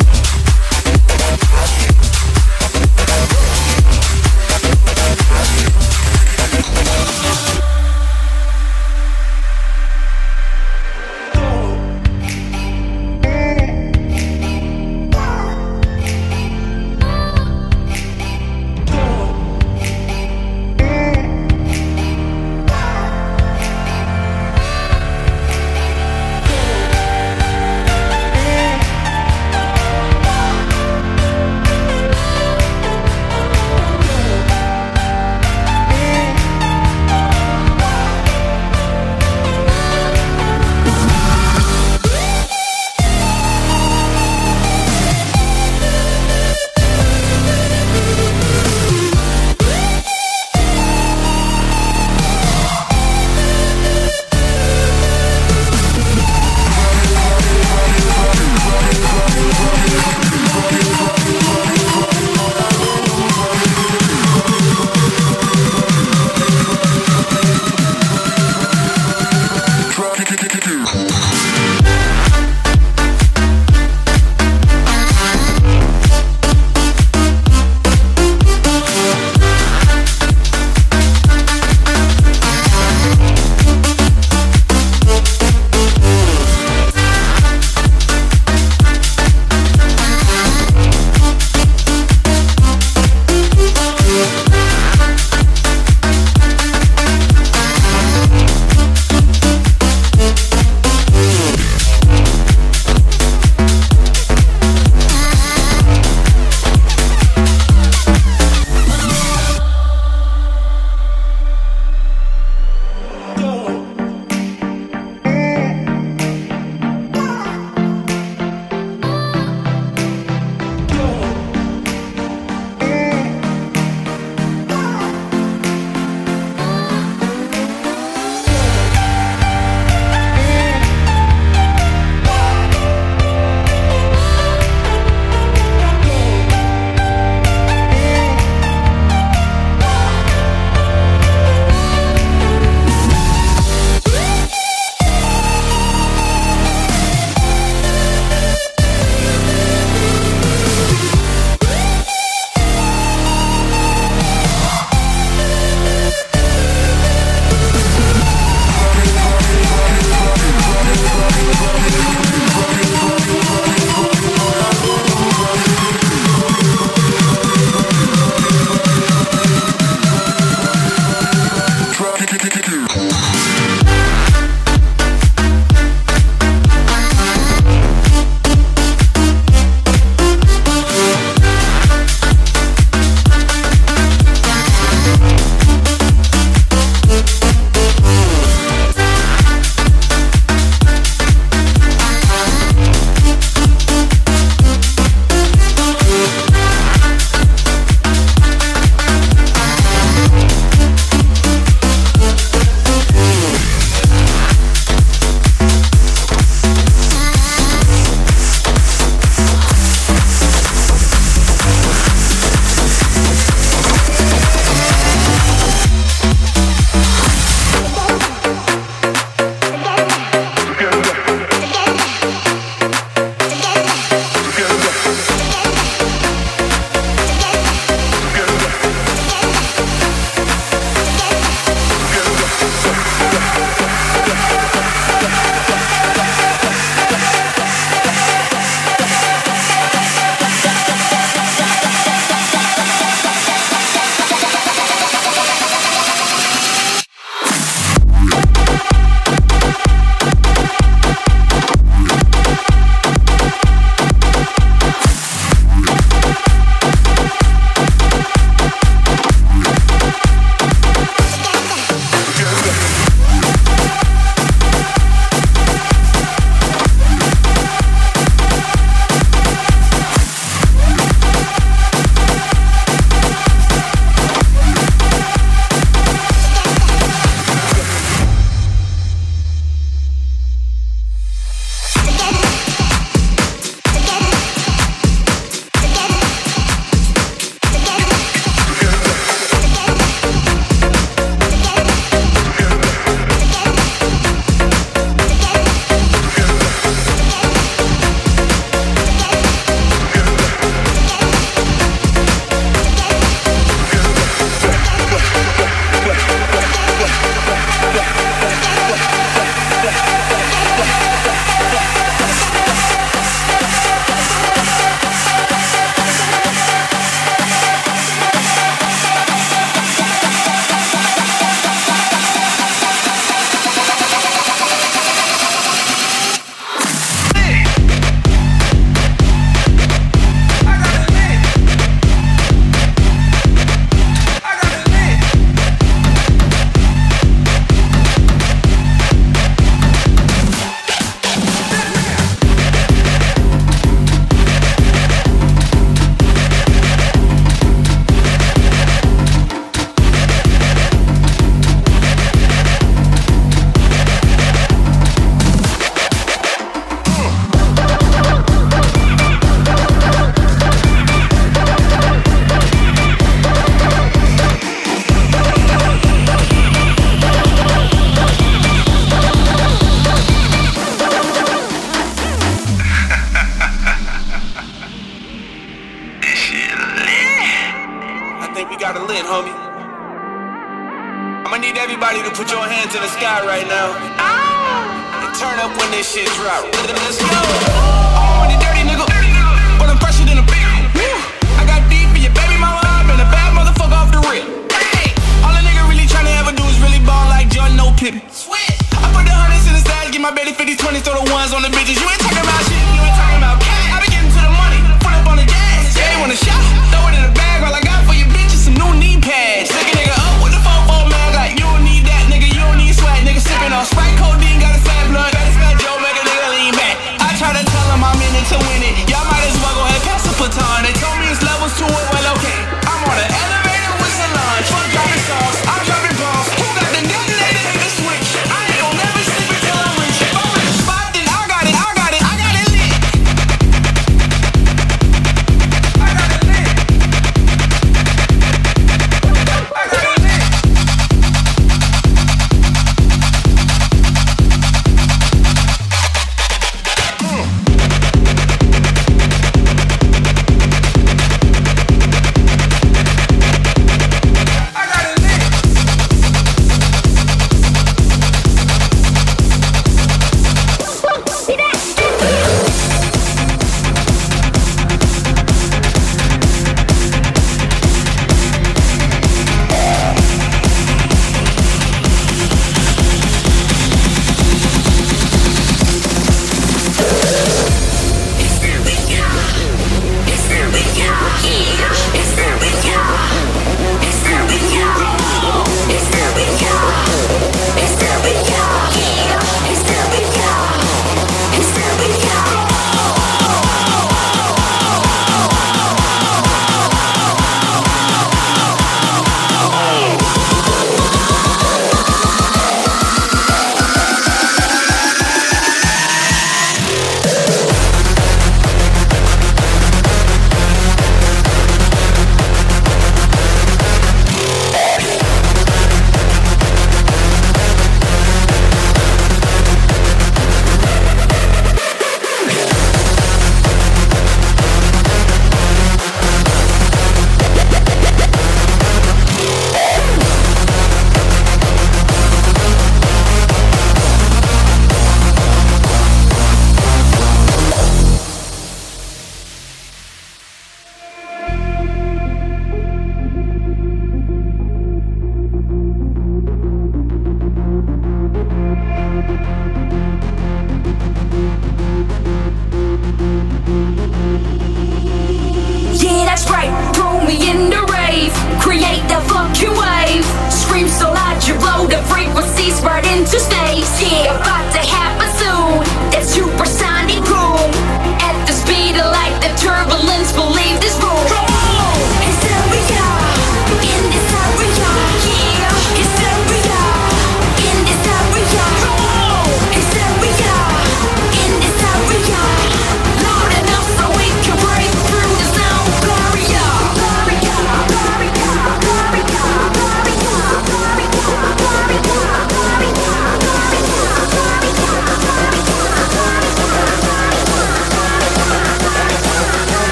you.